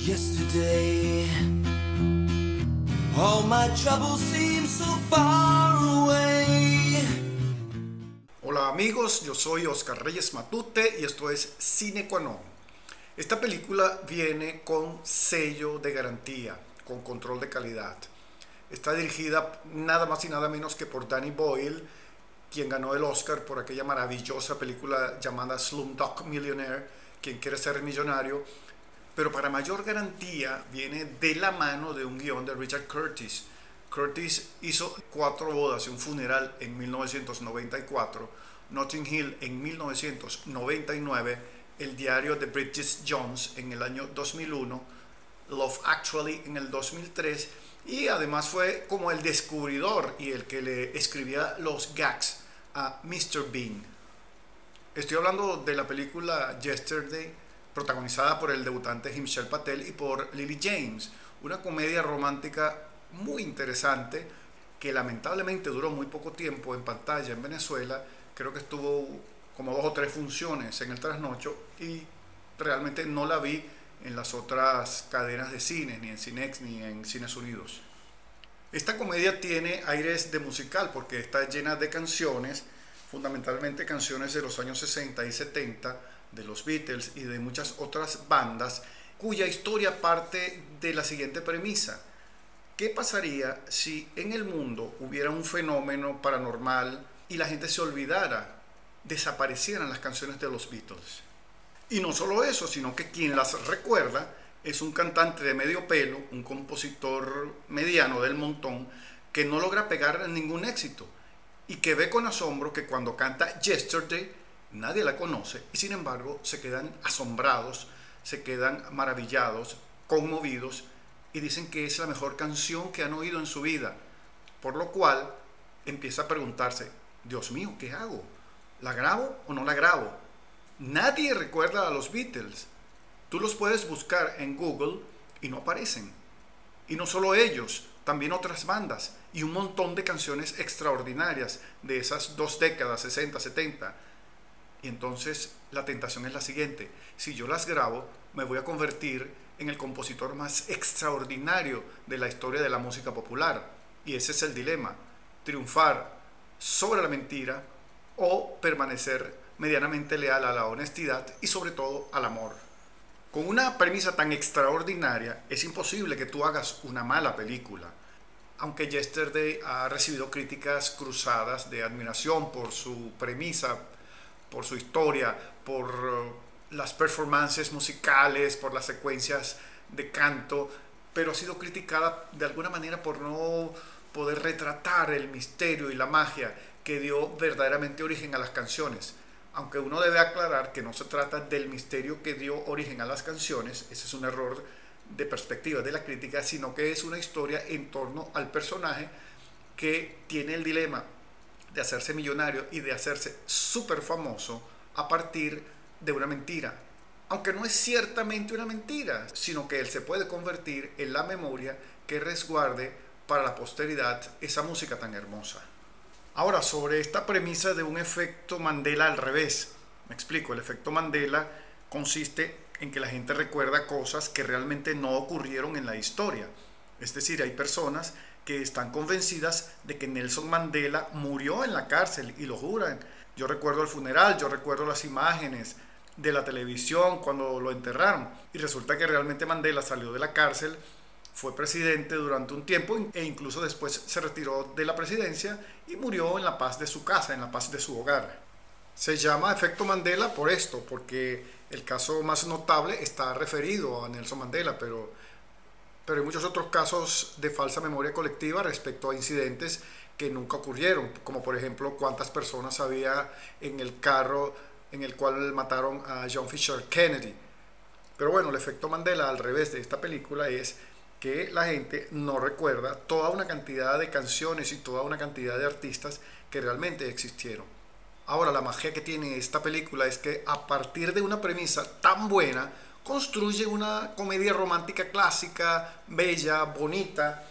Yesterday, all my troubles seem so far away. Hola amigos, yo soy Oscar Reyes Matute y esto es Cine Qua Non. Esta película viene con sello de garantía, con control de calidad. Está dirigida nada más y nada menos que por Danny Boyle, quien ganó el Oscar por aquella maravillosa película llamada Slumdog Millionaire, quien quiere ser millonario, pero para mayor garantía viene de la mano de un guion de Richard Curtis. Curtis hizo Cuatro bodas y un funeral en 1994, Notting Hill en 1999, el diario de Bridget Jones en el año 2001, Love Actually en el 2003 y además fue como el descubridor y el que le escribía los gags a Mr. Bean. Estoy hablando de la película Yesterday, protagonizada por el debutante Himshel Patel y por Lily James, una comedia romántica muy interesante que lamentablemente duró muy poco tiempo en pantalla en Venezuela, creo que estuvo como dos o tres funciones en el trasnocho y realmente no la vi en las otras cadenas de cine, ni en Cinex ni en Cines Unidos. Esta comedia tiene aires de musical porque está llena de canciones, fundamentalmente canciones de los años 60 y 70, de los Beatles y de muchas otras bandas, cuya historia parte de la siguiente premisa. ¿Qué pasaría si en el mundo hubiera un fenómeno paranormal y la gente se olvidara, desaparecieran las canciones de los Beatles? Y no solo eso, sino que quien las recuerda es un cantante de medio pelo, un compositor mediano del montón, que no logra pegar ningún éxito y que ve con asombro que cuando canta Yesterday nadie la conoce y sin embargo se quedan asombrados, se quedan maravillados, conmovidos y dicen que es la mejor canción que han oído en su vida. Por lo cual empieza a preguntarse, Dios mío, ¿qué hago? ¿La grabo o no la grabo? Nadie recuerda a los Beatles. Tú los puedes buscar en Google y no aparecen. Y no solo ellos, también otras bandas y un montón de canciones extraordinarias de esas dos décadas, 60, 70 y entonces la tentación es la siguiente, si yo las grabo, me voy a convertir en el compositor más extraordinario de la historia de la música popular. Y ese es el dilema, triunfar sobre la mentira o permanecer medianamente leal a la honestidad y sobre todo al amor. Con una premisa tan extraordinaria es imposible que tú hagas una mala película. Aunque Yesterday ha recibido críticas cruzadas de admiración por su premisa, por su historia, por eh, las performances musicales, por las secuencias de canto, pero ha sido criticada de alguna manera por no poder retratar el misterio y la magia que dio verdaderamente origen a las canciones. Aunque uno debe aclarar que no se trata del misterio que dio origen a las canciones, ese es un error de perspectiva de la crítica, sino que es una historia en torno al personaje que tiene el dilema de hacerse millonario y de hacerse súper famoso a partir de una mentira. Aunque no es ciertamente una mentira, sino que él se puede convertir en la memoria que resguarde para la posteridad esa música tan hermosa. Ahora, sobre esta premisa de un efecto Mandela al revés. Me explico, el efecto Mandela consiste en que la gente recuerda cosas que realmente no ocurrieron en la historia. Es decir, hay personas que están convencidas de que Nelson Mandela murió en la cárcel y lo juran. Yo recuerdo el funeral, yo recuerdo las imágenes de la televisión cuando lo enterraron y resulta que realmente Mandela salió de la cárcel, fue presidente durante un tiempo e incluso después se retiró de la presidencia y murió en la paz de su casa, en la paz de su hogar. Se llama efecto Mandela por esto, porque el caso más notable está referido a Nelson Mandela, pero pero hay muchos otros casos de falsa memoria colectiva respecto a incidentes que nunca ocurrieron, como por ejemplo cuántas personas había en el carro en el cual mataron a John Fisher Kennedy. Pero bueno, el efecto Mandela al revés de esta película es que la gente no recuerda toda una cantidad de canciones y toda una cantidad de artistas que realmente existieron. Ahora, la magia que tiene esta película es que a partir de una premisa tan buena, construye una comedia romántica clásica, bella, bonita,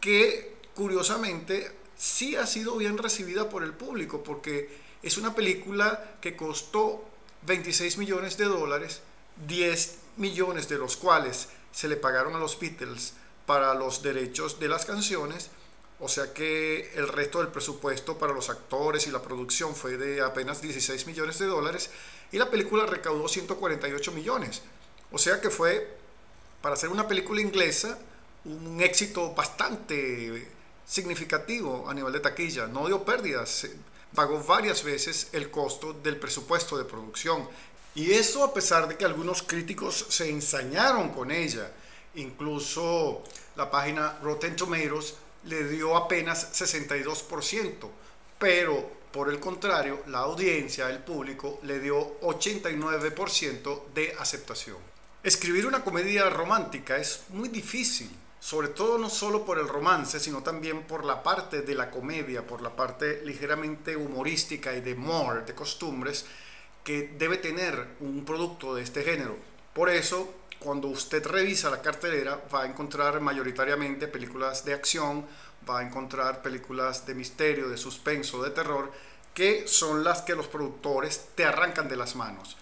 que curiosamente sí ha sido bien recibida por el público, porque es una película que costó 26 millones de dólares 10 millones de los cuales se le pagaron a los Beatles para los derechos de las canciones, o sea que el resto del presupuesto para los actores y la producción fue de apenas 16 millones de dólares y la película recaudó 148 millones. O sea que fue, para hacer una película inglesa, un éxito bastante significativo a nivel de taquilla. No dio pérdidas, pagó varias veces el costo del presupuesto de producción. Y eso a pesar de que algunos críticos se ensañaron con ella. Incluso la página Rotten Tomatoes le dio apenas 62%, pero por el contrario, la audiencia, el público, le dio 89% de aceptación. Escribir una comedia romántica es muy difícil, sobre todo no solo por el romance, sino también por la parte de la comedia, por la parte ligeramente humorística y de more, de costumbres, que debe tener un producto de este género. Por eso, cuando usted revisa la cartelera, va a encontrar mayoritariamente películas de acción, va a encontrar películas de misterio, de suspenso, de terror, que son las que los productores te arrancan de las manos.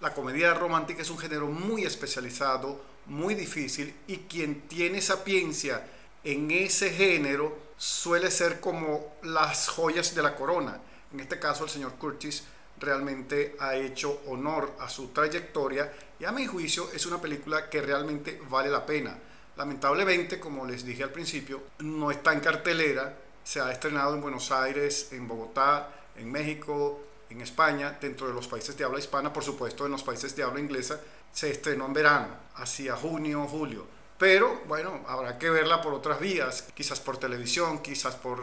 La comedia romántica es un género muy especializado, muy difícil, y quien tiene sapiencia en ese género suele ser como las joyas de la corona. En este caso, el señor Curtis realmente ha hecho honor a su trayectoria y a mi juicio es una película que realmente vale la pena. Lamentablemente, como les dije al principio, no está en cartelera, se ha estrenado en Buenos Aires, en Bogotá, en México, en España, dentro de los países de habla hispana, por supuesto en los países de habla inglesa, se estrenó en verano, hacia junio, julio. Pero bueno, habrá que verla por otras vías, quizás por televisión, quizás por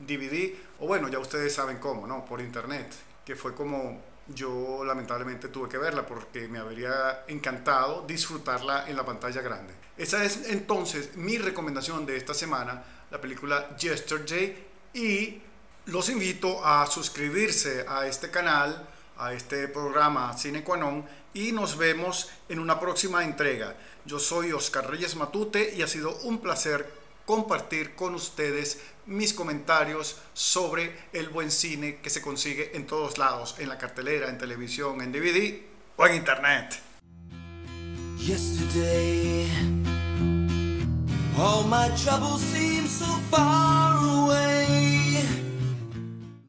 DVD, eh, o bueno, ya ustedes saben cómo, ¿no? Por internet, que fue como yo lamentablemente tuve que verla porque me habría encantado disfrutarla en la pantalla grande. Esa es entonces mi recomendación de esta semana, la película Yesterday, y los invito a suscribirse a este canal, a este programa Cine Quanon, y nos vemos en una próxima entrega. Yo soy Oscar Reyes Matute y ha sido un placer compartir con ustedes mis comentarios sobre el buen cine que se consigue en todos lados, en la cartelera, en televisión, en DVD o en internet.